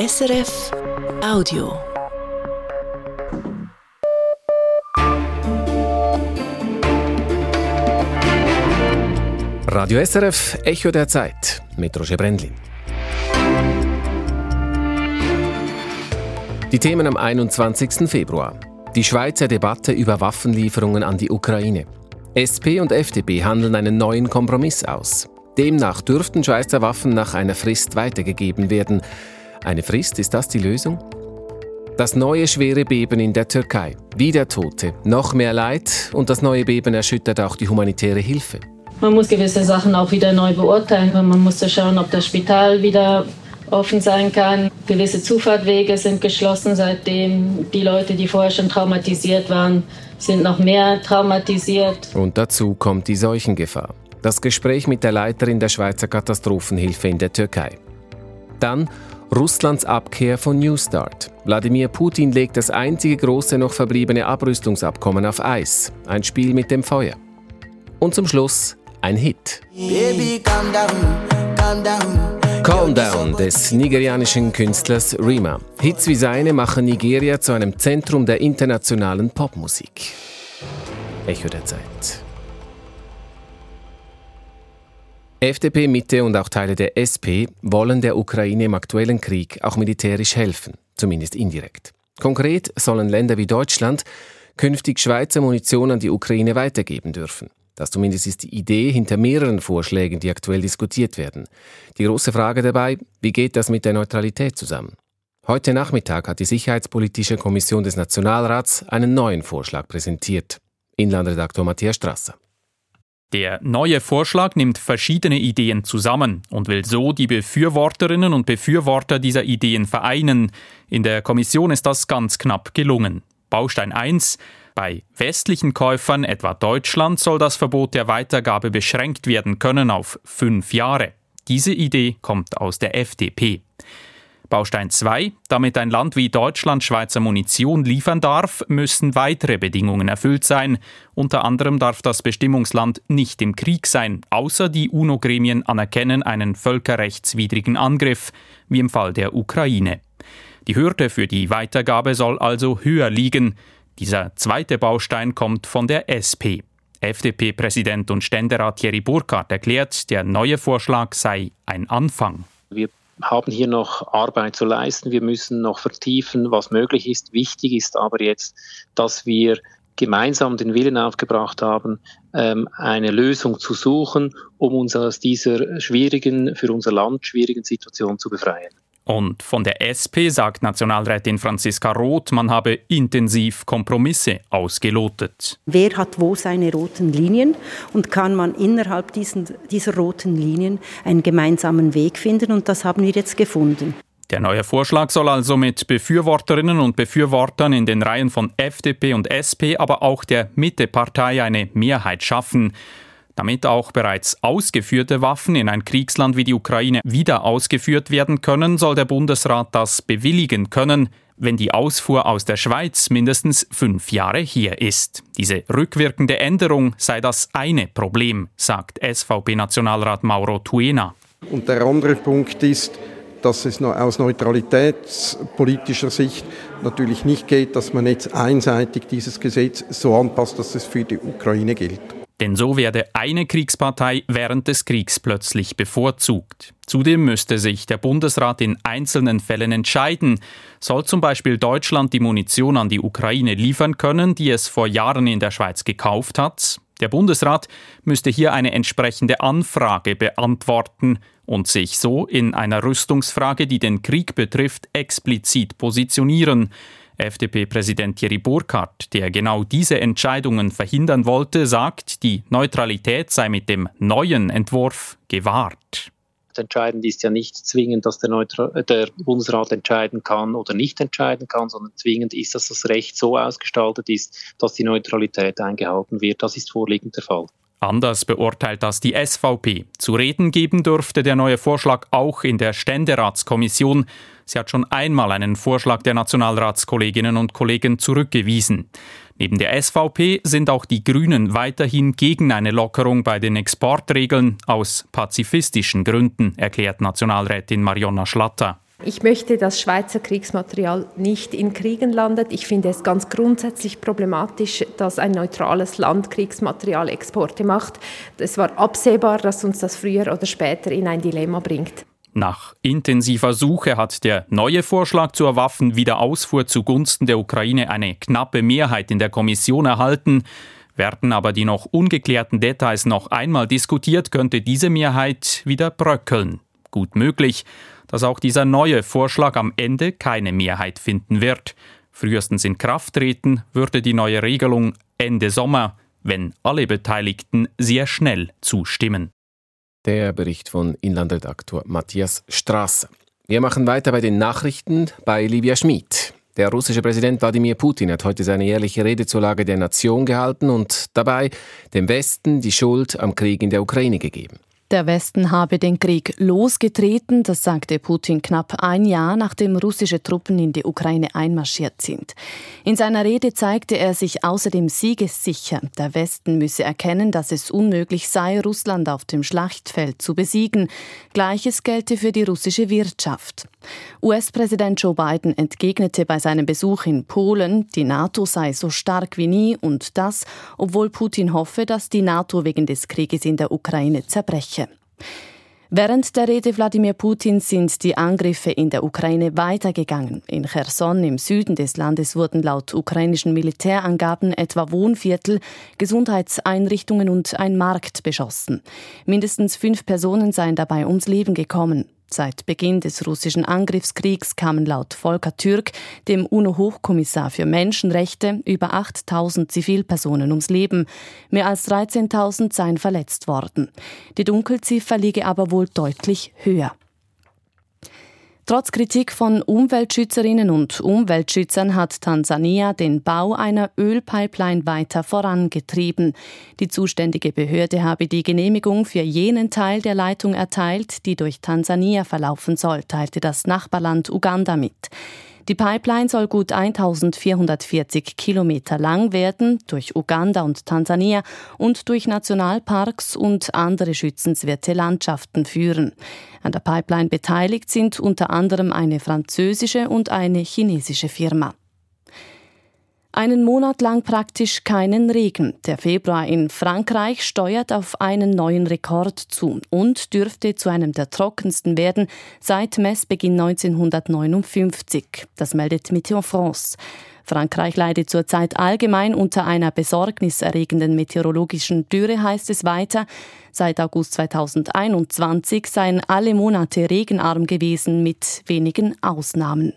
SRF Audio. Radio SRF Echo der Zeit mit Roger Brendlin. Die Themen am 21. Februar. Die Schweizer Debatte über Waffenlieferungen an die Ukraine. SP und FDP handeln einen neuen Kompromiss aus. Demnach dürften Schweizer Waffen nach einer Frist weitergegeben werden. Eine Frist, ist das die Lösung? Das neue schwere Beben in der Türkei. Wieder Tote, noch mehr Leid und das neue Beben erschüttert auch die humanitäre Hilfe. Man muss gewisse Sachen auch wieder neu beurteilen. Man muss schauen, ob das Spital wieder offen sein kann. Gewisse Zufahrtwege sind geschlossen, seitdem die Leute, die vorher schon traumatisiert waren, sind noch mehr traumatisiert. Und dazu kommt die Seuchengefahr. Das Gespräch mit der Leiterin der Schweizer Katastrophenhilfe in der Türkei. Dann Russlands Abkehr von New Start. Wladimir Putin legt das einzige große noch verbliebene Abrüstungsabkommen auf Eis. Ein Spiel mit dem Feuer. Und zum Schluss ein Hit. Baby, calm down, calm down. Calm Down des nigerianischen Künstlers Rima. Hits wie seine machen Nigeria zu einem Zentrum der internationalen Popmusik. Echo der Zeit. FDP, Mitte und auch Teile der SP wollen der Ukraine im aktuellen Krieg auch militärisch helfen, zumindest indirekt. Konkret sollen Länder wie Deutschland künftig Schweizer Munition an die Ukraine weitergeben dürfen. Das zumindest ist die Idee hinter mehreren Vorschlägen, die aktuell diskutiert werden. Die große Frage dabei, wie geht das mit der Neutralität zusammen? Heute Nachmittag hat die Sicherheitspolitische Kommission des Nationalrats einen neuen Vorschlag präsentiert. Inlandredaktor Matthias Strasser. Der neue Vorschlag nimmt verschiedene Ideen zusammen und will so die Befürworterinnen und Befürworter dieser Ideen vereinen. In der Kommission ist das ganz knapp gelungen. Baustein 1 bei westlichen Käufern, etwa Deutschland, soll das Verbot der Weitergabe beschränkt werden können auf fünf Jahre. Diese Idee kommt aus der FDP. Baustein 2. Damit ein Land wie Deutschland Schweizer Munition liefern darf, müssen weitere Bedingungen erfüllt sein. Unter anderem darf das Bestimmungsland nicht im Krieg sein, außer die UNO-Gremien anerkennen einen völkerrechtswidrigen Angriff, wie im Fall der Ukraine. Die Hürde für die Weitergabe soll also höher liegen. Dieser zweite Baustein kommt von der SP. FDP-Präsident und Ständerat Thierry Burkhardt erklärt, der neue Vorschlag sei ein Anfang. Wir haben hier noch Arbeit zu leisten. Wir müssen noch vertiefen, was möglich ist. Wichtig ist aber jetzt, dass wir gemeinsam den Willen aufgebracht haben, ähm, eine Lösung zu suchen, um uns aus dieser schwierigen, für unser Land schwierigen Situation zu befreien. Und von der SP sagt Nationalrätin Franziska Roth, man habe intensiv Kompromisse ausgelotet. Wer hat wo seine roten Linien und kann man innerhalb diesen, dieser roten Linien einen gemeinsamen Weg finden? Und das haben wir jetzt gefunden. Der neue Vorschlag soll also mit Befürworterinnen und Befürwortern in den Reihen von FDP und SP, aber auch der Mittepartei eine Mehrheit schaffen. Damit auch bereits ausgeführte Waffen in ein Kriegsland wie die Ukraine wieder ausgeführt werden können, soll der Bundesrat das bewilligen können, wenn die Ausfuhr aus der Schweiz mindestens fünf Jahre hier ist. Diese rückwirkende Änderung sei das eine Problem, sagt SVP-Nationalrat Mauro Tuena. Und der andere Punkt ist, dass es aus neutralitätspolitischer Sicht natürlich nicht geht, dass man jetzt einseitig dieses Gesetz so anpasst, dass es für die Ukraine gilt. Denn so werde eine Kriegspartei während des Kriegs plötzlich bevorzugt. Zudem müsste sich der Bundesrat in einzelnen Fällen entscheiden. Soll zum Beispiel Deutschland die Munition an die Ukraine liefern können, die es vor Jahren in der Schweiz gekauft hat? Der Bundesrat müsste hier eine entsprechende Anfrage beantworten und sich so in einer Rüstungsfrage, die den Krieg betrifft, explizit positionieren. FDP-Präsident Thierry Burkhardt, der genau diese Entscheidungen verhindern wollte, sagt, die Neutralität sei mit dem neuen Entwurf gewahrt. Entscheidend ist ja nicht zwingend, dass der, Neutra der Bundesrat entscheiden kann oder nicht entscheiden kann, sondern zwingend ist, dass das Recht so ausgestaltet ist, dass die Neutralität eingehalten wird. Das ist vorliegend der Fall. Anders beurteilt das die SVP. Zu reden geben dürfte der neue Vorschlag auch in der Ständeratskommission. Sie hat schon einmal einen Vorschlag der Nationalratskolleginnen und Kollegen zurückgewiesen. Neben der SVP sind auch die Grünen weiterhin gegen eine Lockerung bei den Exportregeln aus pazifistischen Gründen, erklärt Nationalrätin Marionna Schlatter. Ich möchte, dass Schweizer Kriegsmaterial nicht in Kriegen landet. Ich finde es ganz grundsätzlich problematisch, dass ein neutrales Land Kriegsmaterialexporte macht. Es war absehbar, dass uns das früher oder später in ein Dilemma bringt. Nach intensiver Suche hat der neue Vorschlag zur Waffenwiederausfuhr zugunsten der Ukraine eine knappe Mehrheit in der Kommission erhalten. Werden aber die noch ungeklärten Details noch einmal diskutiert, könnte diese Mehrheit wieder bröckeln. Gut möglich, dass auch dieser neue Vorschlag am Ende keine Mehrheit finden wird. Frühestens in Kraft treten würde die neue Regelung Ende Sommer, wenn alle Beteiligten sehr schnell zustimmen. Der Bericht von Inlandredaktor Matthias Strasser. Wir machen weiter bei den Nachrichten bei Livia Schmid. Der russische Präsident Wladimir Putin hat heute seine jährliche Rede zur Lage der Nation gehalten und dabei dem Westen die Schuld am Krieg in der Ukraine gegeben. Der Westen habe den Krieg losgetreten, das sagte Putin knapp ein Jahr nachdem russische Truppen in die Ukraine einmarschiert sind. In seiner Rede zeigte er sich außerdem siegessicher. Der Westen müsse erkennen, dass es unmöglich sei, Russland auf dem Schlachtfeld zu besiegen. Gleiches gelte für die russische Wirtschaft. US-Präsident Joe Biden entgegnete bei seinem Besuch in Polen, die NATO sei so stark wie nie und das, obwohl Putin hoffe, dass die NATO wegen des Krieges in der Ukraine zerbreche. Während der Rede Wladimir Putins sind die Angriffe in der Ukraine weitergegangen. In Cherson im Süden des Landes wurden laut ukrainischen Militärangaben etwa Wohnviertel, Gesundheitseinrichtungen und ein Markt beschossen. Mindestens fünf Personen seien dabei ums Leben gekommen. Seit Beginn des russischen Angriffskriegs kamen laut Volker Türk, dem UNO-Hochkommissar für Menschenrechte, über 8000 Zivilpersonen ums Leben. Mehr als 13.000 seien verletzt worden. Die Dunkelziffer liege aber wohl deutlich höher. Trotz Kritik von Umweltschützerinnen und Umweltschützern hat Tansania den Bau einer Ölpipeline weiter vorangetrieben. Die zuständige Behörde habe die Genehmigung für jenen Teil der Leitung erteilt, die durch Tansania verlaufen soll, teilte das Nachbarland Uganda mit. Die Pipeline soll gut 1440 Kilometer lang werden, durch Uganda und Tansania und durch Nationalparks und andere schützenswerte Landschaften führen. An der Pipeline beteiligt sind unter anderem eine französische und eine chinesische Firma. Einen Monat lang praktisch keinen Regen. Der Februar in Frankreich steuert auf einen neuen Rekord zu und dürfte zu einem der trockensten werden seit Messbeginn 1959. Das meldet Météo France. Frankreich leidet zurzeit allgemein unter einer besorgniserregenden meteorologischen Dürre, heißt es weiter. Seit August 2021 seien alle Monate regenarm gewesen, mit wenigen Ausnahmen.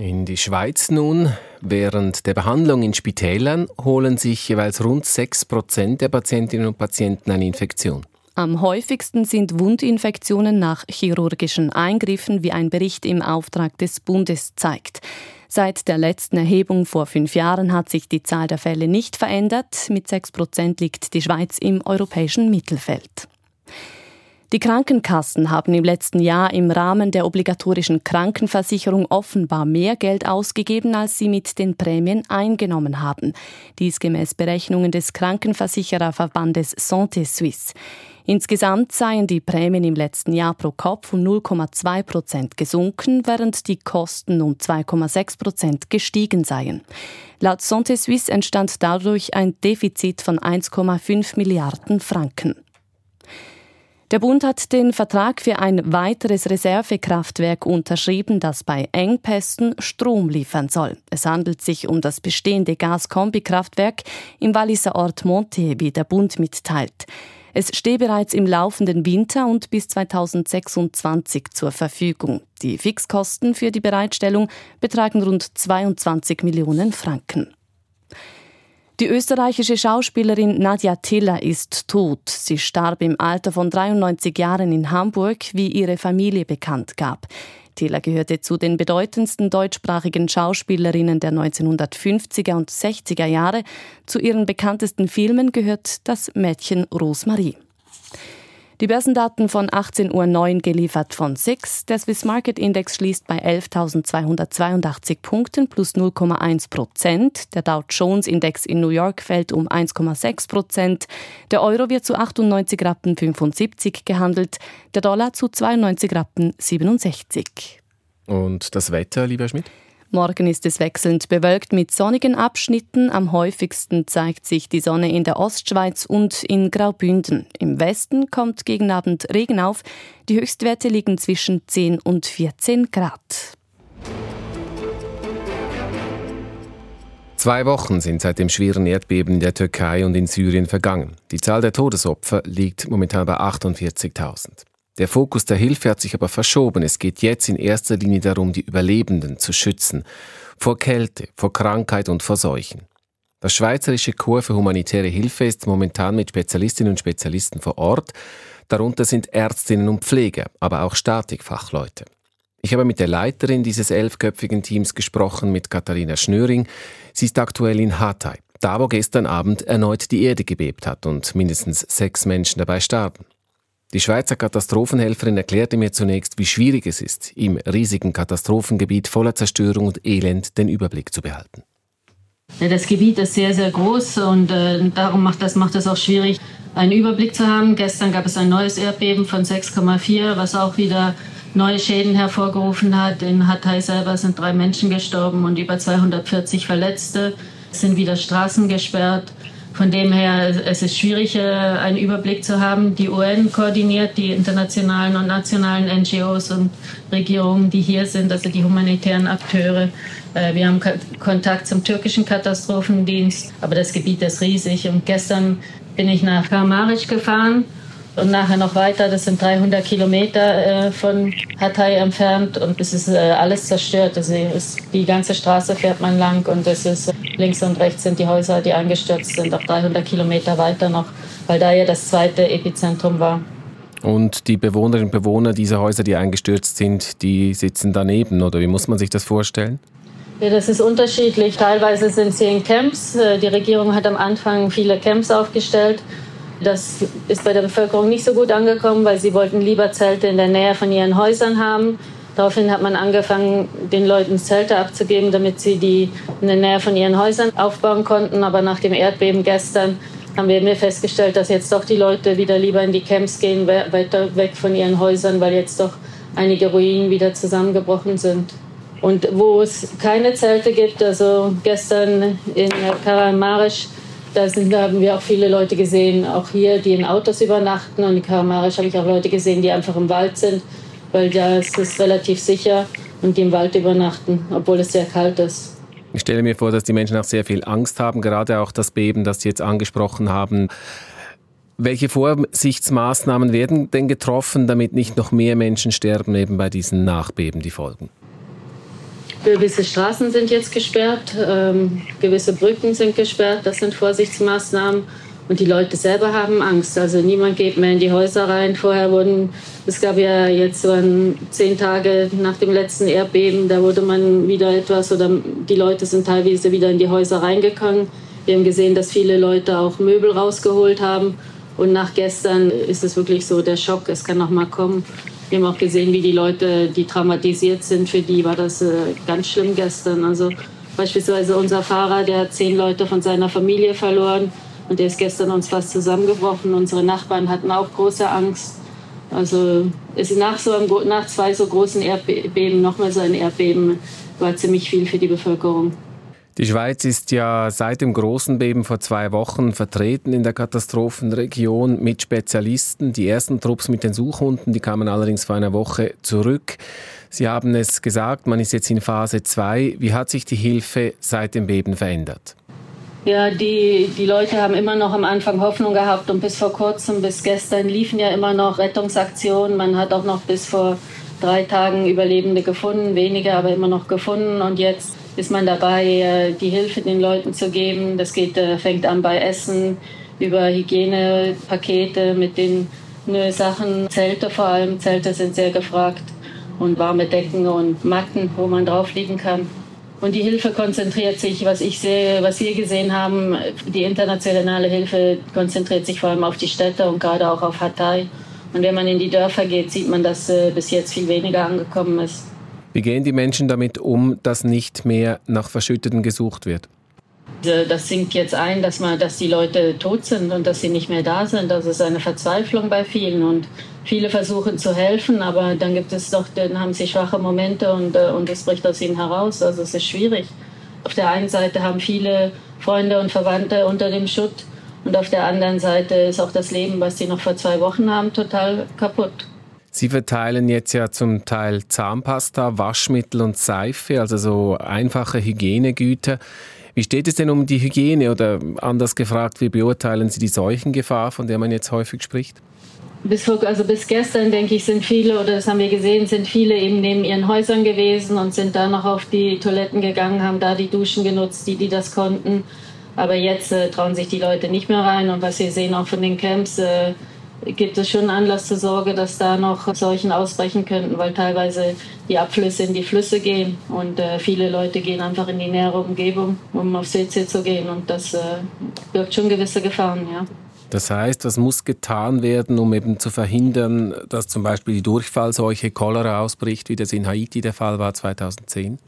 In die Schweiz nun. Während der Behandlung in Spitälern holen sich jeweils rund 6 Prozent der Patientinnen und Patienten eine Infektion. Am häufigsten sind Wundinfektionen nach chirurgischen Eingriffen, wie ein Bericht im Auftrag des Bundes zeigt. Seit der letzten Erhebung vor fünf Jahren hat sich die Zahl der Fälle nicht verändert. Mit 6 Prozent liegt die Schweiz im europäischen Mittelfeld. Die Krankenkassen haben im letzten Jahr im Rahmen der obligatorischen Krankenversicherung offenbar mehr Geld ausgegeben, als sie mit den Prämien eingenommen haben. Dies gemäß Berechnungen des Krankenversichererverbandes Santé Suisse. Insgesamt seien die Prämien im letzten Jahr pro Kopf um 0,2 Prozent gesunken, während die Kosten um 2,6 Prozent gestiegen seien. Laut Santé Suisse entstand dadurch ein Defizit von 1,5 Milliarden Franken. Der Bund hat den Vertrag für ein weiteres Reservekraftwerk unterschrieben, das bei Engpässen Strom liefern soll. Es handelt sich um das bestehende Gaskombikraftwerk im Walliser Ort Monte, wie der Bund mitteilt. Es stehe bereits im laufenden Winter und bis 2026 zur Verfügung. Die Fixkosten für die Bereitstellung betragen rund 22 Millionen Franken. Die österreichische Schauspielerin Nadja Tiller ist tot. Sie starb im Alter von 93 Jahren in Hamburg, wie ihre Familie bekannt gab. Tiller gehörte zu den bedeutendsten deutschsprachigen Schauspielerinnen der 1950er und 60er Jahre. Zu ihren bekanntesten Filmen gehört das Mädchen Rosmarie. Die Börsendaten von 18.09 Uhr geliefert von SIX. Der Swiss Market Index schließt bei 11.282 Punkten plus 0,1 Prozent. Der Dow Jones Index in New York fällt um 1,6 Prozent. Der Euro wird zu 98 Rappen 75 gehandelt. Der Dollar zu 92 Rappen 67. Und das Wetter, lieber Schmidt? Morgen ist es wechselnd bewölkt mit sonnigen Abschnitten. Am häufigsten zeigt sich die Sonne in der Ostschweiz und in Graubünden. Im Westen kommt gegen Abend Regen auf. Die Höchstwerte liegen zwischen 10 und 14 Grad. Zwei Wochen sind seit dem schweren Erdbeben in der Türkei und in Syrien vergangen. Die Zahl der Todesopfer liegt momentan bei 48.000. Der Fokus der Hilfe hat sich aber verschoben. Es geht jetzt in erster Linie darum, die Überlebenden zu schützen. Vor Kälte, vor Krankheit und vor Seuchen. Das Schweizerische Chor für humanitäre Hilfe ist momentan mit Spezialistinnen und Spezialisten vor Ort. Darunter sind Ärztinnen und Pfleger, aber auch Statikfachleute. Ich habe mit der Leiterin dieses elfköpfigen Teams gesprochen, mit Katharina Schnöring. Sie ist aktuell in Hatay, da wo gestern Abend erneut die Erde gebebt hat und mindestens sechs Menschen dabei starben. Die Schweizer Katastrophenhelferin erklärte mir zunächst, wie schwierig es ist, im riesigen Katastrophengebiet voller Zerstörung und Elend den Überblick zu behalten. Das Gebiet ist sehr, sehr groß und äh, darum macht das, macht es auch schwierig, einen Überblick zu haben. Gestern gab es ein neues Erdbeben von 6,4, was auch wieder neue Schäden hervorgerufen hat. In Hatay selber sind drei Menschen gestorben und über 240 Verletzte. Es sind wieder Straßen gesperrt. Von dem her, es ist schwierig, äh, einen Überblick zu haben. Die UN koordiniert die internationalen und nationalen NGOs und Regierungen, die hier sind, also die humanitären Akteure. Äh, wir haben Kontakt zum türkischen Katastrophendienst, aber das Gebiet ist riesig. Und gestern bin ich nach Karmaric gefahren und nachher noch weiter. Das sind 300 Kilometer äh, von Hatay entfernt und es ist alles zerstört. Also die ganze Straße fährt man lang und es ist links und rechts sind die Häuser, die eingestürzt sind, auch 300 Kilometer weiter noch, weil da ja das zweite Epizentrum war. Und die Bewohnerinnen und Bewohner dieser Häuser, die eingestürzt sind, die sitzen daneben, oder wie muss man sich das vorstellen? Ja, das ist unterschiedlich. Teilweise sind sie in Camps. Äh, die Regierung hat am Anfang viele Camps aufgestellt. Das ist bei der Bevölkerung nicht so gut angekommen, weil sie wollten lieber Zelte in der Nähe von ihren Häusern haben. Daraufhin hat man angefangen, den Leuten Zelte abzugeben, damit sie die in der Nähe von ihren Häusern aufbauen konnten. Aber nach dem Erdbeben gestern haben wir festgestellt, dass jetzt doch die Leute wieder lieber in die Camps gehen, weiter weg von ihren Häusern, weil jetzt doch einige Ruinen wieder zusammengebrochen sind. Und wo es keine Zelte gibt, also gestern in Karamarisch, da, sind, haben wir auch viele Leute gesehen, auch hier, die in Autos übernachten. Und in Karamarisch habe ich auch Leute gesehen, die einfach im Wald sind, weil da ist es relativ sicher und die im Wald übernachten, obwohl es sehr kalt ist. Ich stelle mir vor, dass die Menschen auch sehr viel Angst haben, gerade auch das Beben, das Sie jetzt angesprochen haben. Welche Vorsichtsmaßnahmen werden denn getroffen, damit nicht noch mehr Menschen sterben, eben bei diesen Nachbeben, die folgen? Gewisse Straßen sind jetzt gesperrt, ähm, gewisse Brücken sind gesperrt, das sind Vorsichtsmaßnahmen. Und die Leute selber haben Angst. Also niemand geht mehr in die Häuser rein. Vorher wurden, es gab ja jetzt so zehn Tage nach dem letzten Erdbeben, da wurde man wieder etwas oder die Leute sind teilweise wieder in die Häuser reingegangen. Wir haben gesehen, dass viele Leute auch Möbel rausgeholt haben. Und nach gestern ist es wirklich so der Schock, es kann noch mal kommen. Wir haben auch gesehen, wie die Leute, die traumatisiert sind, für die war das äh, ganz schlimm gestern. Also beispielsweise unser Fahrer, der hat zehn Leute von seiner Familie verloren und der ist gestern uns fast zusammengebrochen. Unsere Nachbarn hatten auch große Angst. Also es ist nach, so einem, nach zwei so großen Erdbeben nochmal so ein Erdbeben war ziemlich viel für die Bevölkerung. Die Schweiz ist ja seit dem großen Beben vor zwei Wochen vertreten in der Katastrophenregion mit Spezialisten. Die ersten Trupps mit den Suchhunden, die kamen allerdings vor einer Woche zurück. Sie haben es gesagt, man ist jetzt in Phase 2. Wie hat sich die Hilfe seit dem Beben verändert? Ja, die, die Leute haben immer noch am Anfang Hoffnung gehabt und bis vor kurzem, bis gestern liefen ja immer noch Rettungsaktionen. Man hat auch noch bis vor drei Tagen Überlebende gefunden, wenige aber immer noch gefunden und jetzt ist man dabei, äh, die Hilfe den Leuten zu geben. Das geht, äh, fängt an bei Essen, über Hygienepakete mit den ne, Sachen, Zelte vor allem. Zelte sind sehr gefragt und warme Decken und Matten, wo man drauf liegen kann. Und die Hilfe konzentriert sich, was ich sehe, was wir gesehen haben, die internationale Hilfe konzentriert sich vor allem auf die Städte und gerade auch auf Hatay. Und wenn man in die Dörfer geht, sieht man, dass äh, bis jetzt viel weniger angekommen ist. Wie gehen die Menschen damit um, dass nicht mehr nach Verschütteten gesucht wird? Das sinkt jetzt ein, dass, man, dass die Leute tot sind und dass sie nicht mehr da sind. Das ist eine Verzweiflung bei vielen und viele versuchen zu helfen, aber dann gibt es doch, dann haben sie schwache Momente und, äh, und es bricht aus ihnen heraus. Also es ist schwierig. Auf der einen Seite haben viele Freunde und Verwandte unter dem Schutt und auf der anderen Seite ist auch das Leben, was sie noch vor zwei Wochen haben, total kaputt. Sie verteilen jetzt ja zum Teil Zahnpasta, Waschmittel und Seife, also so einfache Hygienegüter. Wie steht es denn um die Hygiene oder anders gefragt, wie beurteilen Sie die Seuchengefahr, von der man jetzt häufig spricht? Bis, also bis gestern, denke ich, sind viele, oder das haben wir gesehen, sind viele eben neben ihren Häusern gewesen und sind da noch auf die Toiletten gegangen, haben da die Duschen genutzt, die, die das konnten. Aber jetzt äh, trauen sich die Leute nicht mehr rein. Und was wir sehen auch von den Camps, äh, gibt es schon Anlass zur Sorge, dass da noch Seuchen ausbrechen könnten, weil teilweise die Abflüsse in die Flüsse gehen und äh, viele Leute gehen einfach in die nähere Umgebung, um aufs WC zu gehen und das äh, birgt schon gewisse Gefahren, ja. Das heißt, was muss getan werden, um eben zu verhindern, dass zum Beispiel die Durchfallseuche Cholera ausbricht, wie das in Haiti der Fall war 2010?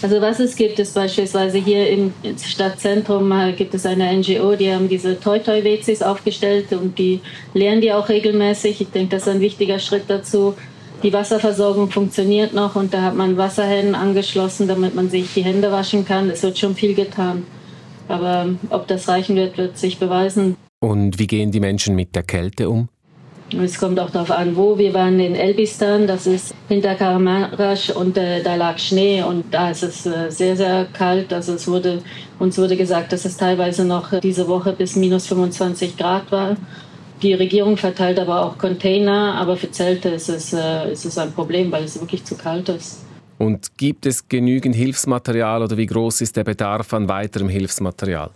Also was es gibt, ist beispielsweise hier im Stadtzentrum äh, gibt es eine NGO, die haben diese Toi-Toi-WCs aufgestellt und die leeren die auch regelmäßig. Ich denke, das ist ein wichtiger Schritt dazu. Die Wasserversorgung funktioniert noch und da hat man Wasserhähnen angeschlossen, damit man sich die Hände waschen kann. Es wird schon viel getan. Aber ob das reichen wird, wird sich beweisen. Und wie gehen die Menschen mit der Kälte um? Es kommt auch darauf an, wo. Wir waren in Elbistan, das ist hinter Karamarasch und äh, da lag Schnee und da ist es äh, sehr, sehr kalt. Also es wurde, uns wurde gesagt, dass es teilweise noch diese Woche bis minus 25 Grad war. Die Regierung verteilt aber auch Container, aber für Zelte ist es, äh, ist es ein Problem, weil es wirklich zu kalt ist. Und gibt es genügend Hilfsmaterial oder wie groß ist der Bedarf an weiterem Hilfsmaterial?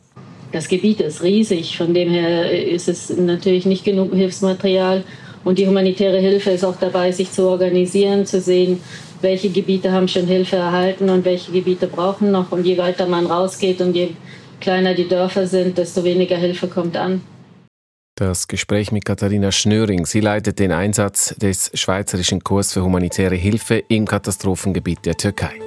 Das Gebiet ist riesig, von dem her ist es natürlich nicht genug Hilfsmaterial. Und die humanitäre Hilfe ist auch dabei, sich zu organisieren, zu sehen, welche Gebiete haben schon Hilfe erhalten und welche Gebiete brauchen noch. Und je weiter man rausgeht und je kleiner die Dörfer sind, desto weniger Hilfe kommt an. Das Gespräch mit Katharina Schnöring. Sie leitet den Einsatz des Schweizerischen Kurs für humanitäre Hilfe im Katastrophengebiet der Türkei.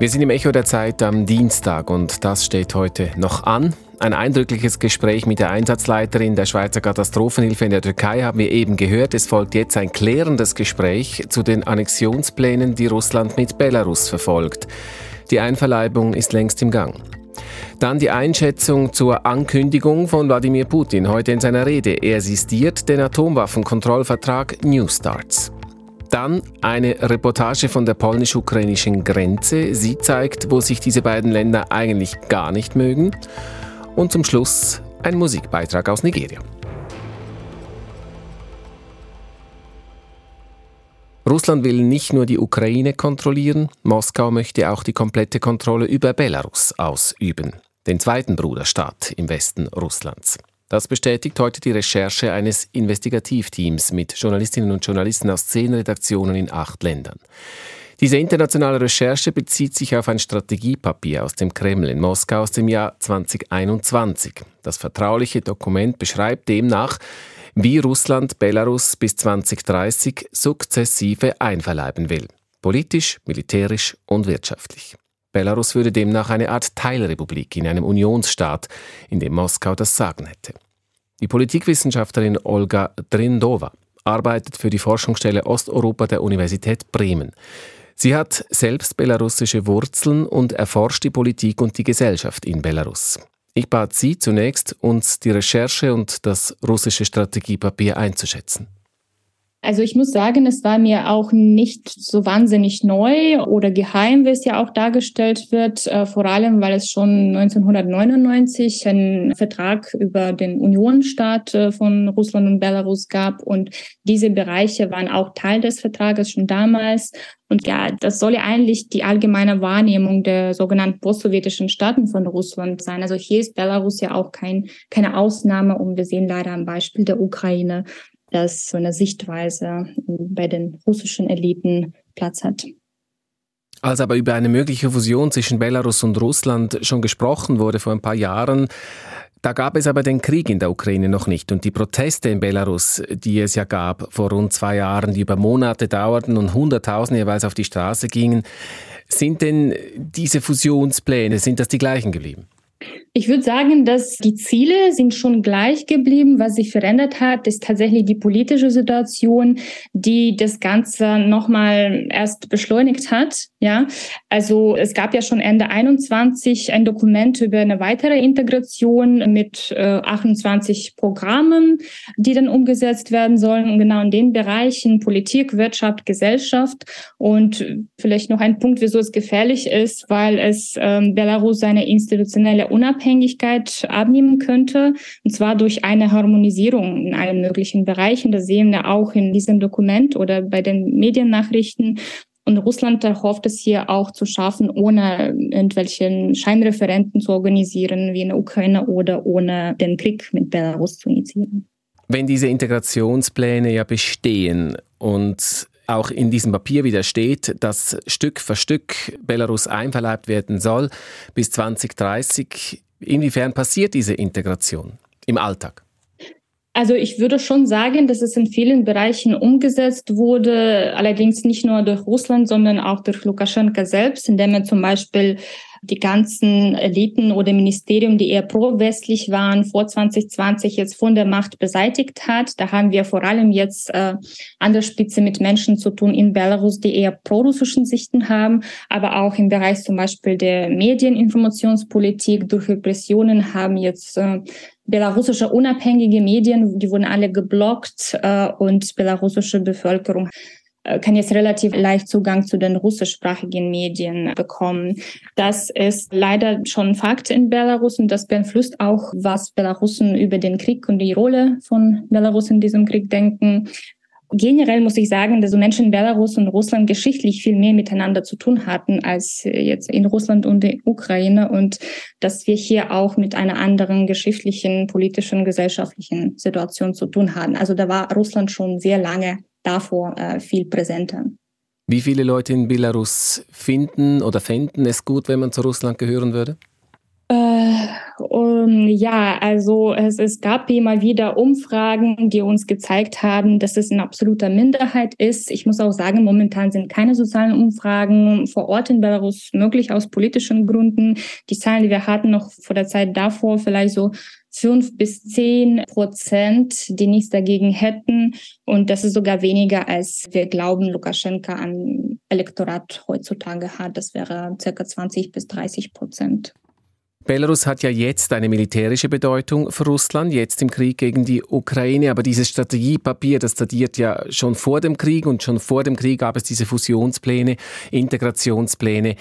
Wir sind im Echo der Zeit am Dienstag und das steht heute noch an. Ein eindrückliches Gespräch mit der Einsatzleiterin der Schweizer Katastrophenhilfe in der Türkei haben wir eben gehört. Es folgt jetzt ein klärendes Gespräch zu den Annexionsplänen, die Russland mit Belarus verfolgt. Die Einverleibung ist längst im Gang. Dann die Einschätzung zur Ankündigung von Wladimir Putin heute in seiner Rede. Er sistiert den Atomwaffenkontrollvertrag New Starts. Dann eine Reportage von der polnisch-ukrainischen Grenze. Sie zeigt, wo sich diese beiden Länder eigentlich gar nicht mögen. Und zum Schluss ein Musikbeitrag aus Nigeria. Russland will nicht nur die Ukraine kontrollieren, Moskau möchte auch die komplette Kontrolle über Belarus ausüben, den zweiten Bruderstaat im Westen Russlands. Das bestätigt heute die Recherche eines Investigativteams mit Journalistinnen und Journalisten aus zehn Redaktionen in acht Ländern. Diese internationale Recherche bezieht sich auf ein Strategiepapier aus dem Kreml in Moskau aus dem Jahr 2021. Das vertrauliche Dokument beschreibt demnach, wie Russland Belarus bis 2030 sukzessive einverleiben will. Politisch, militärisch und wirtschaftlich. Belarus würde demnach eine Art Teilrepublik in einem Unionsstaat, in dem Moskau das Sagen hätte. Die Politikwissenschaftlerin Olga Drindova arbeitet für die Forschungsstelle Osteuropa der Universität Bremen. Sie hat selbst belarussische Wurzeln und erforscht die Politik und die Gesellschaft in Belarus. Ich bat sie zunächst, uns die Recherche und das russische Strategiepapier einzuschätzen. Also ich muss sagen, es war mir auch nicht so wahnsinnig neu oder geheim, wie es ja auch dargestellt wird, äh, vor allem weil es schon 1999 einen Vertrag über den Unionsstaat äh, von Russland und Belarus gab und diese Bereiche waren auch Teil des Vertrages schon damals. Und ja, das soll ja eigentlich die allgemeine Wahrnehmung der sogenannten postsowjetischen Staaten von Russland sein. Also hier ist Belarus ja auch kein, keine Ausnahme und wir sehen leider am Beispiel der Ukraine, dass so eine Sichtweise bei den russischen Eliten Platz hat. Als aber über eine mögliche Fusion zwischen Belarus und Russland schon gesprochen wurde vor ein paar Jahren, da gab es aber den Krieg in der Ukraine noch nicht und die Proteste in Belarus, die es ja gab vor rund zwei Jahren, die über Monate dauerten und Hunderttausende jeweils auf die Straße gingen, Sind denn diese Fusionspläne, sind das die gleichen geblieben? Ich würde sagen, dass die Ziele sind schon gleich geblieben. Was sich verändert hat, ist tatsächlich die politische Situation, die das Ganze nochmal erst beschleunigt hat. Ja, also es gab ja schon Ende 21 ein Dokument über eine weitere Integration mit äh, 28 Programmen, die dann umgesetzt werden sollen. Und genau in den Bereichen Politik, Wirtschaft, Gesellschaft. Und vielleicht noch ein Punkt, wieso es gefährlich ist, weil es ähm, Belarus seine institutionelle Unabhängigkeit abnehmen könnte, und zwar durch eine Harmonisierung in allen möglichen Bereichen. Das sehen wir auch in diesem Dokument oder bei den Mediennachrichten. Und Russland erhofft es hier auch zu schaffen, ohne irgendwelche Scheinreferenten zu organisieren, wie in der Ukraine oder ohne den Krieg mit Belarus zu initiieren. Wenn diese Integrationspläne ja bestehen und auch in diesem Papier wieder steht, dass Stück für Stück Belarus einverleibt werden soll bis 2030. Inwiefern passiert diese Integration im Alltag? Also ich würde schon sagen, dass es in vielen Bereichen umgesetzt wurde, allerdings nicht nur durch Russland, sondern auch durch Lukaschenka selbst, indem er zum Beispiel die ganzen Eliten oder Ministerien, die eher pro-westlich waren, vor 2020 jetzt von der Macht beseitigt hat. Da haben wir vor allem jetzt äh, an der Spitze mit Menschen zu tun in Belarus, die eher pro-russischen Sichten haben, aber auch im Bereich zum Beispiel der Medieninformationspolitik durch Repressionen haben jetzt äh, belarussische unabhängige Medien, die wurden alle geblockt äh, und belarussische Bevölkerung kann jetzt relativ leicht Zugang zu den russischsprachigen Medien bekommen. Das ist leider schon Fakt in Belarus und das beeinflusst auch, was Belarussen über den Krieg und die Rolle von Belarus in diesem Krieg denken. Generell muss ich sagen, dass Menschen in Belarus und Russland geschichtlich viel mehr miteinander zu tun hatten als jetzt in Russland und der Ukraine und dass wir hier auch mit einer anderen geschichtlichen, politischen, gesellschaftlichen Situation zu tun hatten. Also da war Russland schon sehr lange davor äh, viel präsenter. Wie viele Leute in Belarus finden oder fänden es gut, wenn man zu Russland gehören würde? Äh, um, ja, also es, es gab immer wieder Umfragen, die uns gezeigt haben, dass es eine absolute Minderheit ist. Ich muss auch sagen, momentan sind keine sozialen Umfragen vor Ort in Belarus möglich aus politischen Gründen. Die Zahlen, die wir hatten noch vor der Zeit davor, vielleicht so fünf bis zehn Prozent, die nichts dagegen hätten. Und das ist sogar weniger, als wir glauben, Lukaschenka an Elektorat heutzutage hat. Das wäre circa 20 bis 30 Prozent. Belarus hat ja jetzt eine militärische Bedeutung für Russland, jetzt im Krieg gegen die Ukraine. Aber dieses Strategiepapier, das datiert ja schon vor dem Krieg und schon vor dem Krieg gab es diese Fusionspläne, Integrationspläne.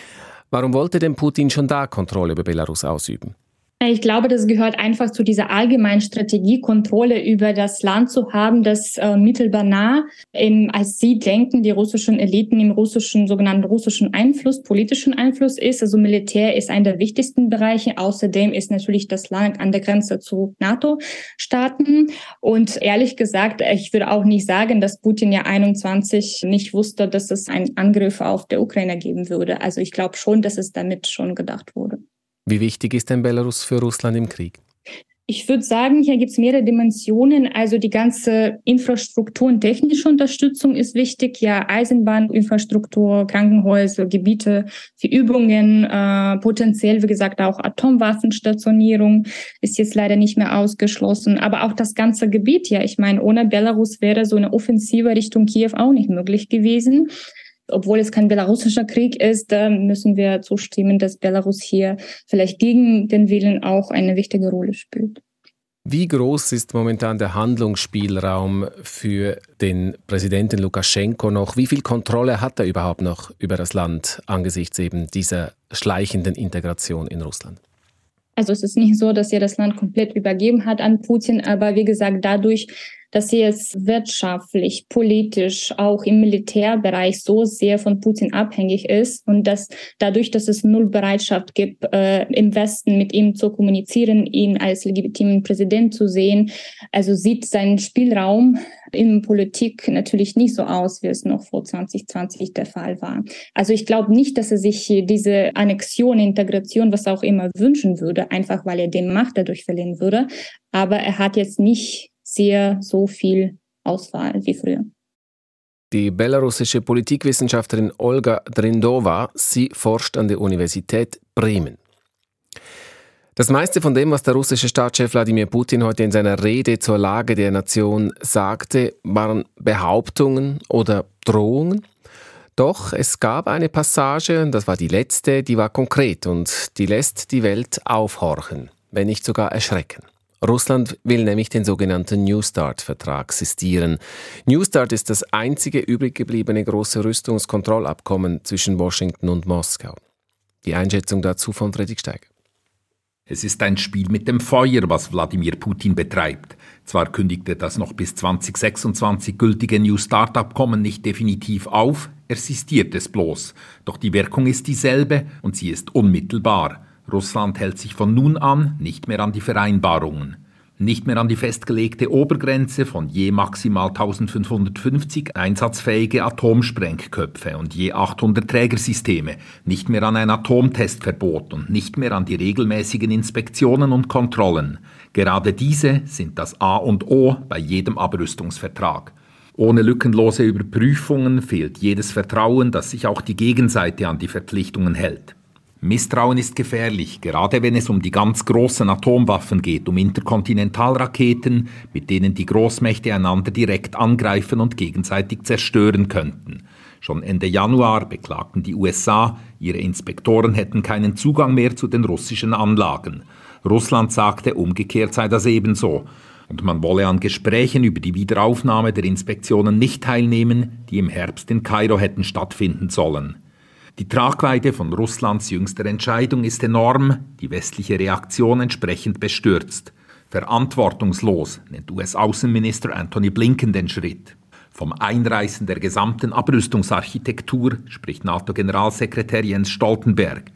Warum wollte denn Putin schon da Kontrolle über Belarus ausüben? Ich glaube, das gehört einfach zu dieser allgemeinen Strategie, Kontrolle über das Land zu haben, das äh, mittelbar nah, im, als sie denken, die russischen Eliten im russischen, sogenannten russischen Einfluss, politischen Einfluss ist. Also Militär ist einer der wichtigsten Bereiche. Außerdem ist natürlich das Land an der Grenze zu NATO-Staaten. Und ehrlich gesagt, ich würde auch nicht sagen, dass Putin ja 21 nicht wusste, dass es einen Angriff auf der Ukraine geben würde. Also ich glaube schon, dass es damit schon gedacht wurde. Wie wichtig ist denn Belarus für Russland im Krieg? Ich würde sagen, hier gibt es mehrere Dimensionen. Also die ganze Infrastruktur und technische Unterstützung ist wichtig. Ja, Eisenbahninfrastruktur, Krankenhäuser, Gebiete für Übungen, äh, potenziell, wie gesagt, auch Atomwaffenstationierung ist jetzt leider nicht mehr ausgeschlossen. Aber auch das ganze Gebiet, ja, ich meine, ohne Belarus wäre so eine Offensive Richtung Kiew auch nicht möglich gewesen obwohl es kein belarussischer Krieg ist, müssen wir zustimmen, dass Belarus hier vielleicht gegen den Willen auch eine wichtige Rolle spielt. Wie groß ist momentan der Handlungsspielraum für den Präsidenten Lukaschenko noch? Wie viel Kontrolle hat er überhaupt noch über das Land angesichts eben dieser schleichenden Integration in Russland? Also es ist nicht so, dass er das Land komplett übergeben hat an Putin, aber wie gesagt, dadurch, dass sie jetzt wirtschaftlich, politisch, auch im Militärbereich so sehr von Putin abhängig ist und dass dadurch, dass es null Bereitschaft gibt, äh, im Westen mit ihm zu kommunizieren, ihn als legitimen Präsident zu sehen, also sieht sein Spielraum in Politik natürlich nicht so aus, wie es noch vor 2020 der Fall war. Also ich glaube nicht, dass er sich diese Annexion, Integration, was auch immer wünschen würde, einfach weil er den Macht dadurch verlieren würde. Aber er hat jetzt nicht sehr so viel Auswahl wie früher. Die belarussische Politikwissenschaftlerin Olga Drindova, sie forscht an der Universität Bremen. Das meiste von dem, was der russische Staatschef Wladimir Putin heute in seiner Rede zur Lage der Nation sagte, waren Behauptungen oder Drohungen. Doch es gab eine Passage, das war die letzte, die war konkret und die lässt die Welt aufhorchen, wenn nicht sogar erschrecken. Russland will nämlich den sogenannten New Start-Vertrag sistieren. New Start ist das einzige übrig gebliebene große Rüstungskontrollabkommen zwischen Washington und Moskau. Die Einschätzung dazu von Fredrik Steiger. Es ist ein Spiel mit dem Feuer, was Wladimir Putin betreibt. Zwar kündigte das noch bis 2026 gültige New Start-Abkommen nicht definitiv auf, er sistiert es bloß. Doch die Wirkung ist dieselbe und sie ist unmittelbar. Russland hält sich von nun an nicht mehr an die Vereinbarungen nicht mehr an die festgelegte Obergrenze von je maximal 1550 einsatzfähige Atomsprengköpfe und je 800 Trägersysteme, nicht mehr an ein Atomtestverbot und nicht mehr an die regelmäßigen Inspektionen und Kontrollen. Gerade diese sind das A und O bei jedem Abrüstungsvertrag. Ohne lückenlose Überprüfungen fehlt jedes Vertrauen, dass sich auch die Gegenseite an die Verpflichtungen hält. Misstrauen ist gefährlich, gerade wenn es um die ganz großen Atomwaffen geht, um Interkontinentalraketen, mit denen die Großmächte einander direkt angreifen und gegenseitig zerstören könnten. Schon Ende Januar beklagten die USA, ihre Inspektoren hätten keinen Zugang mehr zu den russischen Anlagen. Russland sagte, umgekehrt sei das ebenso. Und man wolle an Gesprächen über die Wiederaufnahme der Inspektionen nicht teilnehmen, die im Herbst in Kairo hätten stattfinden sollen. Die Tragweite von Russlands jüngster Entscheidung ist enorm, die westliche Reaktion entsprechend bestürzt. Verantwortungslos nennt US-Außenminister Anthony Blinken den Schritt. Vom Einreißen der gesamten Abrüstungsarchitektur spricht NATO-Generalsekretär Jens Stoltenberg.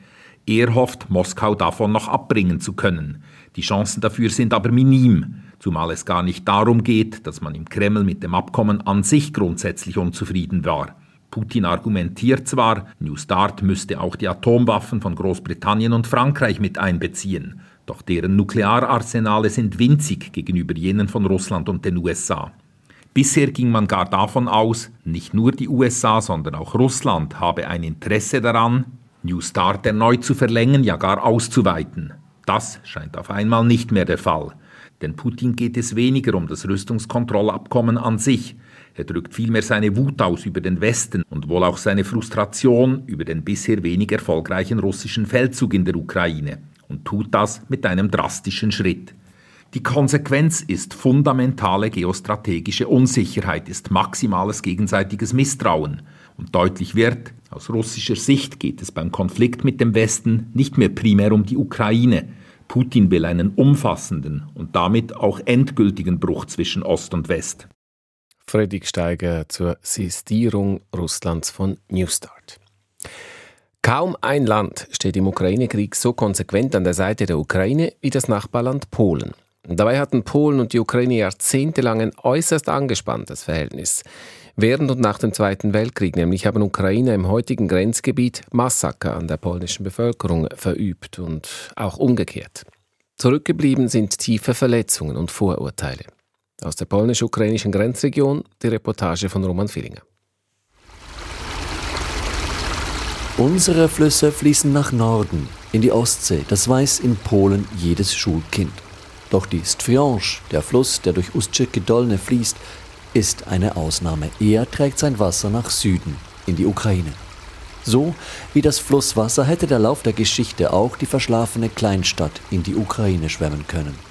Er hofft, Moskau davon noch abbringen zu können. Die Chancen dafür sind aber minim, zumal es gar nicht darum geht, dass man im Kreml mit dem Abkommen an sich grundsätzlich unzufrieden war. Putin argumentiert zwar, New Start müsste auch die Atomwaffen von Großbritannien und Frankreich mit einbeziehen, doch deren Nukleararsenale sind winzig gegenüber jenen von Russland und den USA. Bisher ging man gar davon aus, nicht nur die USA, sondern auch Russland habe ein Interesse daran, New Start erneut zu verlängern, ja gar auszuweiten. Das scheint auf einmal nicht mehr der Fall. Denn Putin geht es weniger um das Rüstungskontrollabkommen an sich, er drückt vielmehr seine Wut aus über den Westen und wohl auch seine Frustration über den bisher wenig erfolgreichen russischen Feldzug in der Ukraine und tut das mit einem drastischen Schritt. Die Konsequenz ist fundamentale geostrategische Unsicherheit, ist maximales gegenseitiges Misstrauen. Und deutlich wird, aus russischer Sicht geht es beim Konflikt mit dem Westen nicht mehr primär um die Ukraine. Putin will einen umfassenden und damit auch endgültigen Bruch zwischen Ost und West. Fredrik Steiger zur Sistierung Russlands von New Start. Kaum ein Land steht im Ukraine-Krieg so konsequent an der Seite der Ukraine wie das Nachbarland Polen. Dabei hatten Polen und die Ukraine jahrzehntelang ein äußerst angespanntes Verhältnis. Während und nach dem Zweiten Weltkrieg nämlich haben Ukrainer im heutigen Grenzgebiet Massaker an der polnischen Bevölkerung verübt und auch umgekehrt. Zurückgeblieben sind tiefe Verletzungen und Vorurteile. Aus der polnisch-ukrainischen Grenzregion die Reportage von Roman Fillinger. Unsere Flüsse fließen nach Norden, in die Ostsee. Das weiß in Polen jedes Schulkind. Doch die Stwiąż, der Fluss, der durch Ustczyki Dolne fließt, ist eine Ausnahme. Er trägt sein Wasser nach Süden, in die Ukraine. So wie das Flusswasser hätte der Lauf der Geschichte auch die verschlafene Kleinstadt in die Ukraine schwemmen können.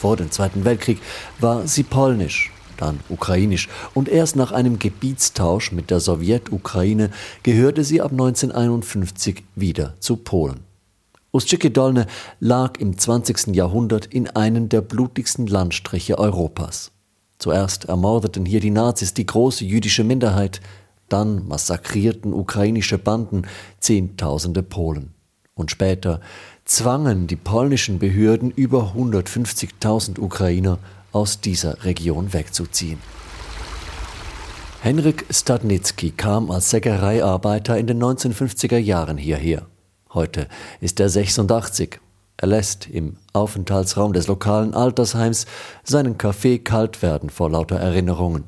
Vor dem Zweiten Weltkrieg war sie polnisch, dann ukrainisch und erst nach einem Gebietstausch mit der Sowjetukraine gehörte sie ab 1951 wieder zu Polen. Ustschiki Dolne lag im 20. Jahrhundert in einem der blutigsten Landstriche Europas. Zuerst ermordeten hier die Nazis die große jüdische Minderheit, dann massakrierten ukrainische Banden Zehntausende Polen. Und später zwangen die polnischen Behörden über 150.000 Ukrainer aus dieser Region wegzuziehen. Henrik Stadnicki kam als Sägereiarbeiter in den 1950er Jahren hierher. Heute ist er 86. Er lässt im Aufenthaltsraum des lokalen Altersheims seinen Kaffee kalt werden vor lauter Erinnerungen.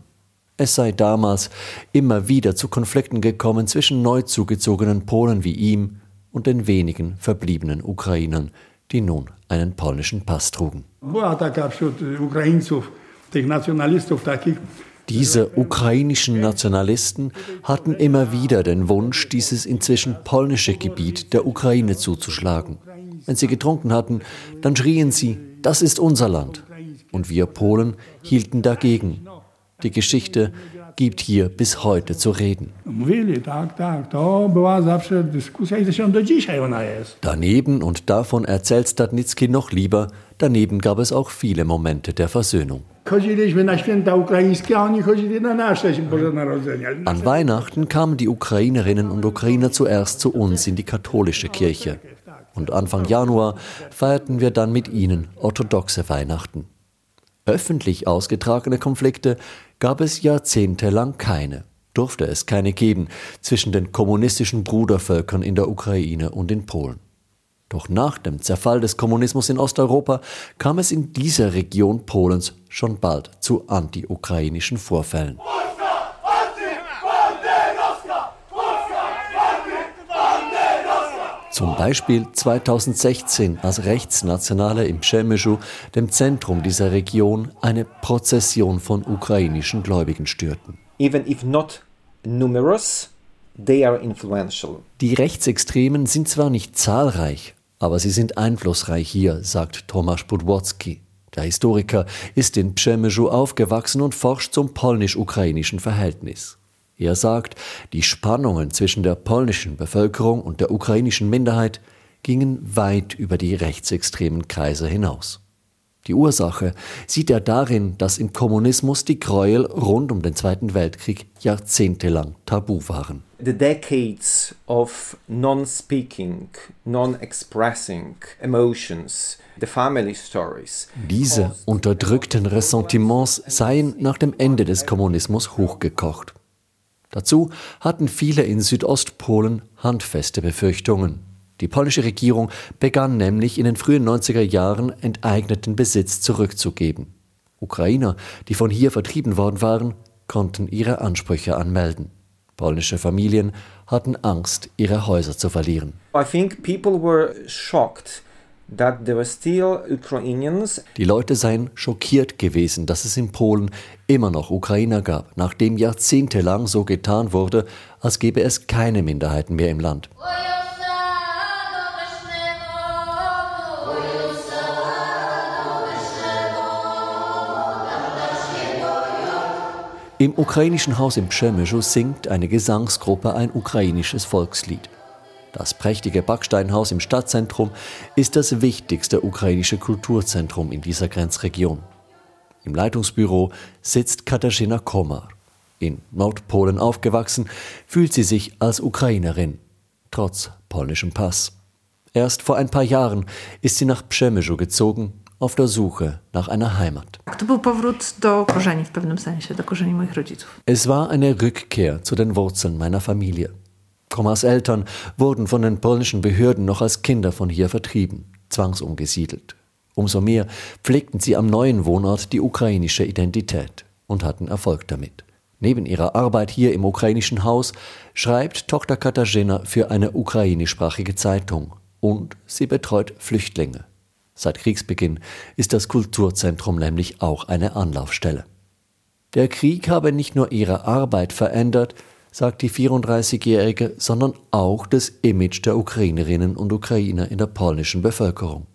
Es sei damals immer wieder zu Konflikten gekommen zwischen neu zugezogenen Polen wie ihm und den wenigen verbliebenen Ukrainern, die nun einen polnischen Pass trugen. Diese ukrainischen Nationalisten hatten immer wieder den Wunsch, dieses inzwischen polnische Gebiet der Ukraine zuzuschlagen. Wenn sie getrunken hatten, dann schrien sie, das ist unser Land. Und wir Polen hielten dagegen. Die Geschichte gibt hier bis heute zu reden. Daneben, und davon erzählt Stadnicki noch lieber, daneben gab es auch viele Momente der Versöhnung. An Weihnachten kamen die Ukrainerinnen und Ukrainer zuerst zu uns in die katholische Kirche. Und Anfang Januar feierten wir dann mit ihnen orthodoxe Weihnachten. Öffentlich ausgetragene Konflikte gab es jahrzehntelang keine, durfte es keine geben zwischen den kommunistischen Brudervölkern in der Ukraine und in Polen. Doch nach dem Zerfall des Kommunismus in Osteuropa kam es in dieser Region Polens schon bald zu anti-ukrainischen Vorfällen. Zum Beispiel 2016, als Rechtsnationale im Przemyszu, dem Zentrum dieser Region, eine Prozession von ukrainischen Gläubigen störten. Even if not numerous, they are influential. Die Rechtsextremen sind zwar nicht zahlreich, aber sie sind einflussreich hier, sagt Tomasz Budwocki. Der Historiker ist in Przemyszu aufgewachsen und forscht zum polnisch-ukrainischen Verhältnis. Er sagt, die Spannungen zwischen der polnischen Bevölkerung und der ukrainischen Minderheit gingen weit über die rechtsextremen Kreise hinaus. Die Ursache sieht er darin, dass im Kommunismus die Gräuel rund um den Zweiten Weltkrieg jahrzehntelang tabu waren. The decades of non-speaking, non-expressing emotions, the family stories. Diese unterdrückten Ressentiments seien nach dem Ende des Kommunismus hochgekocht. Dazu hatten viele in Südostpolen handfeste Befürchtungen. Die polnische Regierung begann nämlich in den frühen 90er Jahren enteigneten Besitz zurückzugeben. Ukrainer, die von hier vertrieben worden waren, konnten ihre Ansprüche anmelden. Polnische Familien hatten Angst, ihre Häuser zu verlieren. I think people were shocked die Leute seien schockiert gewesen, dass es in Polen immer noch Ukrainer gab, nachdem jahrzehntelang so getan wurde, als gäbe es keine Minderheiten mehr im Land. Im ukrainischen Haus im Przemyszu singt eine Gesangsgruppe ein ukrainisches Volkslied. Das prächtige Backsteinhaus im Stadtzentrum ist das wichtigste ukrainische Kulturzentrum in dieser Grenzregion. Im Leitungsbüro sitzt Katarzyna Komar. In Nordpolen aufgewachsen, fühlt sie sich als Ukrainerin, trotz polnischem Pass. Erst vor ein paar Jahren ist sie nach Przemyszu gezogen, auf der Suche nach einer Heimat. Es war eine Rückkehr zu den Wurzeln meiner Familie. Kommas Eltern wurden von den polnischen Behörden noch als Kinder von hier vertrieben, zwangsumgesiedelt. Umso mehr pflegten sie am neuen Wohnort die ukrainische Identität und hatten Erfolg damit. Neben ihrer Arbeit hier im ukrainischen Haus schreibt Tochter Katarzyna für eine ukrainischsprachige Zeitung und sie betreut Flüchtlinge. Seit Kriegsbeginn ist das Kulturzentrum nämlich auch eine Anlaufstelle. Der Krieg habe nicht nur ihre Arbeit verändert, sagt die 34-Jährige, sondern auch das Image der Ukrainerinnen und Ukrainer in der polnischen Bevölkerung.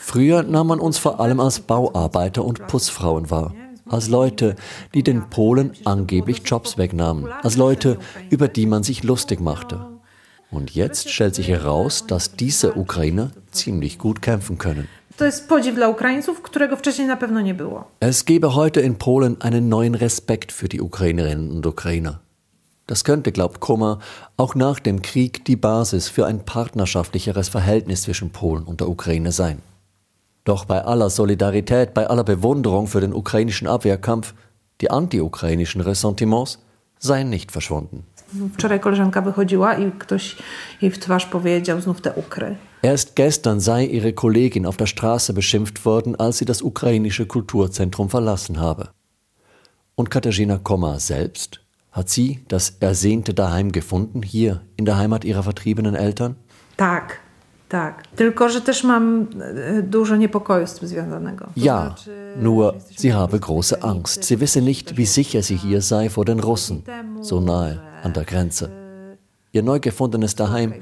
Früher nahm man uns vor allem als Bauarbeiter und Putzfrauen wahr. Als Leute, die den Polen angeblich Jobs wegnahmen. Als Leute, über die man sich lustig machte. Und jetzt stellt sich heraus, dass diese Ukrainer ziemlich gut kämpfen können. To jest podziw dla Ukraińców, którego wcześniej na pewno nie było. Es gebe heute in Polen einen neuen Respekt für die Ukrainerinnen und Ukrainer. Das könnte, glaubt Kummer, auch nach dem Krieg die Basis für ein partnerschaftlicheres Verhältnis zwischen Polen und der Ukraine sein. Doch bei aller Solidarität, bei aller Bewunderung für den ukrainischen Abwehrkampf, die anti-ukrainischen Ressentiments seien nicht verschwunden. Wczoraj koleżanka wychodziła i ktoś jej w twarz powiedział znów te Ukry. Erst gestern sei ihre Kollegin auf der Straße beschimpft worden, als sie das ukrainische Kulturzentrum verlassen habe. Und Katarzyna Komma selbst? Hat sie das ersehnte Daheim gefunden, hier in der Heimat ihrer vertriebenen Eltern? Tak, tak. Tylko, że też mam e, dużo związanego. Ja, nur sie habe große Angst. Sie wisse nicht, wie sicher sie hier sei vor den Russen, so nahe an der Grenze. Ihr neu gefundenes Daheim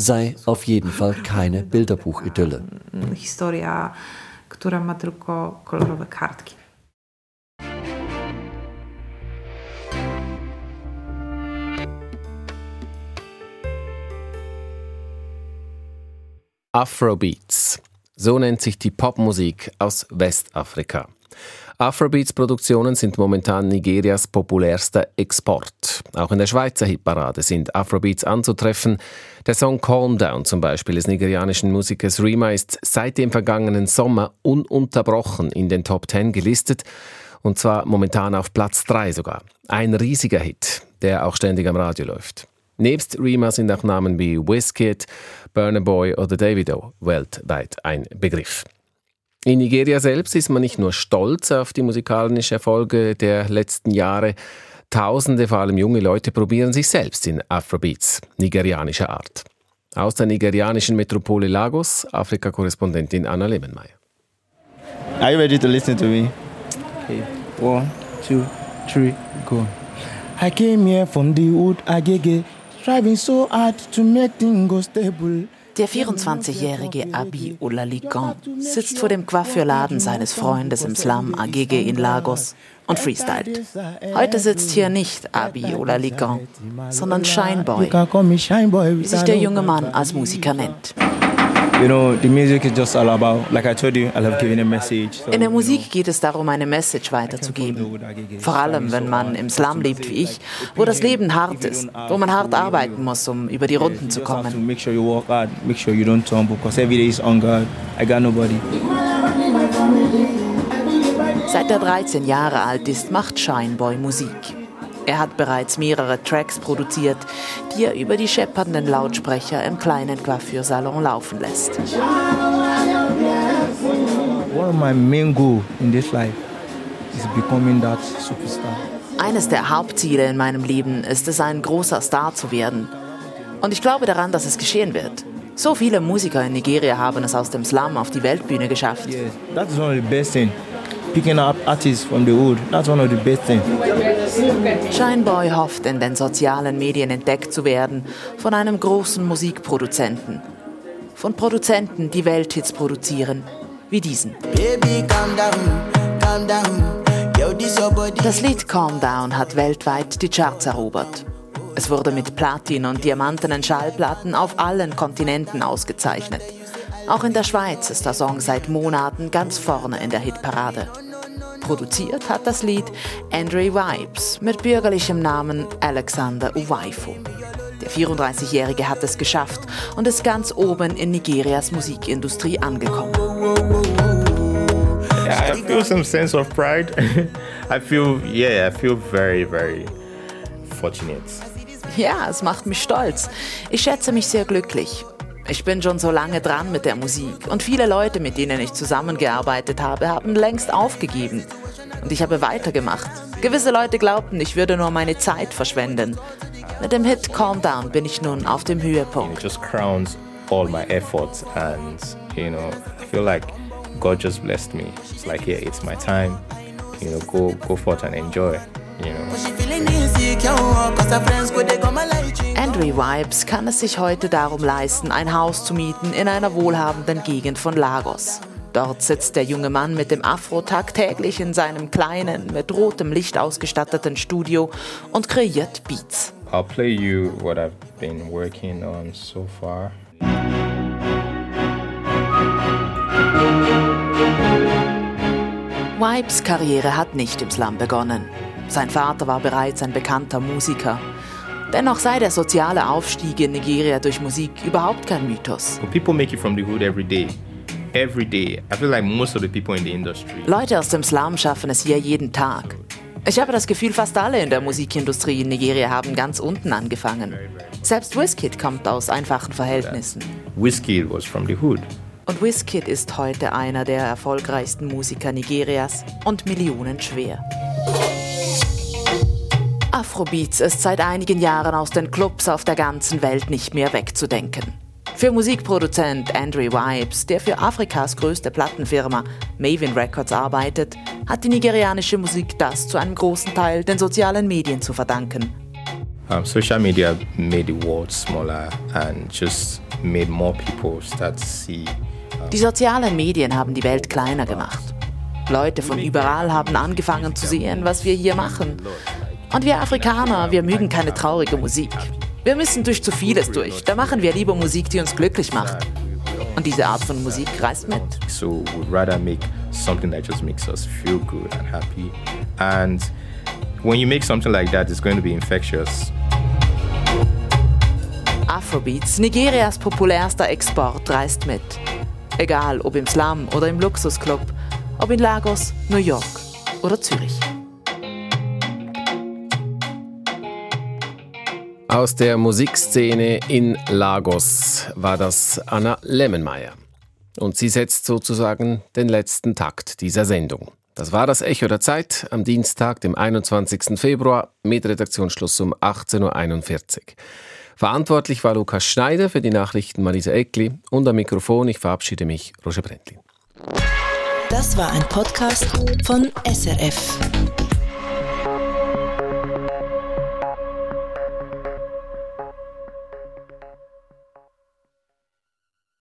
sei auf jeden Fall keine Bilderbuchidylle. Historia, która ma tylko kolorowe kartki. Afrobeats. So nennt sich die Popmusik aus Westafrika. Afrobeats-Produktionen sind momentan Nigerias populärster Export. Auch in der Schweizer Hitparade sind Afrobeats anzutreffen. Der Song Calm Down zum Beispiel des nigerianischen Musikers Rima ist seit dem vergangenen Sommer ununterbrochen in den Top Ten gelistet und zwar momentan auf Platz 3 sogar. Ein riesiger Hit, der auch ständig am Radio läuft. Nebst Rima sind auch Namen wie Wizkid, Burner Boy oder Davido weltweit ein Begriff. In Nigeria selbst ist man nicht nur stolz auf die musikalischen Erfolge der letzten Jahre, Tausende, vor allem junge Leute, probieren sich selbst in Afrobeats nigerianischer Art. Aus der nigerianischen Metropole Lagos, Afrika-Korrespondentin Anna Lemenmeier. Are you ready to listen to me? Okay. One, two, three, go. I came here from the wood Agege, striving so hard to make things go stable. Der 24-jährige Abi Olalikan sitzt vor dem Coiffeurladen seines Freundes im Slum Agege in Lagos und freestylt. Heute sitzt hier nicht Abi Olalikan, sondern Shineboy, wie sich der junge Mann als Musiker nennt. In der Musik geht es darum, eine Message weiterzugeben. Vor allem, wenn man im Slum lebt wie ich, wo das Leben hart ist, wo man hart arbeiten muss, um über die Runden zu kommen. Make sure you work hard, make sure you don't tumble, because every day is on God. I got nobody. Seit er 13 Jahre alt ist, macht Shineboy Musik. Er hat bereits mehrere Tracks produziert, die er über die scheppernden Lautsprecher im kleinen Coiffeursalon laufen lässt. One of my main goals in this life is becoming that superstar. Eines der Hauptziele in meinem Leben ist es, ein großer Star zu werden. Und ich glaube daran, dass es geschehen wird. So viele Musiker in Nigeria haben es aus dem Slum auf die Weltbühne geschafft. Yeah, that is one of the best things. Picking up artists from the hood, that's one of the best things. Shineboy hofft, in den sozialen Medien entdeckt zu werden von einem großen Musikproduzenten. Von Produzenten, die Welthits produzieren, wie diesen. Baby, calm down, calm down. Yo. Das Lied Calm Down hat weltweit die Charts erobert. Es wurde mit Platin- und diamantenen Schallplatten auf allen Kontinenten ausgezeichnet. Auch in der Schweiz ist der Song seit Monaten ganz vorne in der Hitparade. Produziert hat das Lied Andre Vibes mit bürgerlichem Namen Alexander Uwaifu. Der 34-Jährige hat es geschafft und ist ganz oben in Nigerias Musikindustrie angekommen. Yeah, I feel some sense of pride. I feel, yeah, I feel very, very fortunate. Ja, es macht mich stolz. Ich schätze mich sehr glücklich. Ich bin schon so lange dran mit der Musik und viele Leute, mit denen ich zusammengearbeitet habe, haben längst aufgegeben. Und ich habe weitergemacht. Gewisse Leute glaubten, ich würde nur meine Zeit verschwenden. Mit dem Hit Calm Down bin ich nun auf dem Höhepunkt. It just crowns all my efforts, and you know, I feel like God just blessed me. It's like, yeah, it's my time. You know, go go forth and enjoy. You know. Andrew Vibes kann es sich heute darum leisten, ein Haus zu mieten in einer wohlhabenden Gegend von Lagos. Dort sitzt der junge Mann mit dem Afro tagtäglich in seinem kleinen, mit rotem Licht ausgestatteten Studio und kreiert Beats. I'll play you what I've been working on so far. Vibes Karriere hat nicht im Slum begonnen. Sein Vater war bereits ein bekannter Musiker. Dennoch sei der soziale Aufstieg in Nigeria durch Musik überhaupt kein Mythos. But people make it from the hood every day. Every day. I feel like most of the people in the industry. Leute aus dem Slum schaffen es hier jeden Tag. Ich habe das Gefühl, fast alle in der Musikindustrie in Nigeria haben ganz unten angefangen. Selbst Wizkid kommt aus einfachen Verhältnissen. Wizkid was from the hood. Und Wizkid ist heute einer der erfolgreichsten Musiker Nigerias und millionenschwer. Afrobeats ist seit einigen Jahren aus den Clubs auf der ganzen Welt nicht mehr wegzudenken. Für Musikproduzent Andrew Wipes, der für Afrikas größte Plattenfirma Maven Records arbeitet, hat die nigerianische Musik das zu einem großen Teil den sozialen Medien zu verdanken. Um, social media made the world smaller and just made more people start to see. Die sozialen Medien haben die Welt kleiner gemacht. Leute von überall haben angefangen zu sehen, was wir hier machen. Und wir Afrikaner, wir mögen keine traurige Musik. Wir müssen durch zu vieles durch. Da machen wir lieber Musik, die uns glücklich macht. Und diese Art von Musik reißt mit. So we'd rather make something that just makes us feel good and happy. And when you make something like that, it's going to be infectious. Afrobeats, Nigerias populärster Export, reist mit. Egal ob im Slum oder im Luxusclub, ob in Lagos, New York oder Zürich. Aus der Musikszene in Lagos war das Anna Lemmenmeier. Und sie setzt sozusagen den letzten Takt dieser Sendung. Das war das Echo der Zeit am Dienstag, dem 21. Februar, mit Redaktionsschluss um 18.41 Uhr. Verantwortlich war Lukas Schneider für die Nachrichten Marisa Eckli und am Mikrofon, ich verabschiede mich, Roger Brentlin. Das war ein Podcast von SRF.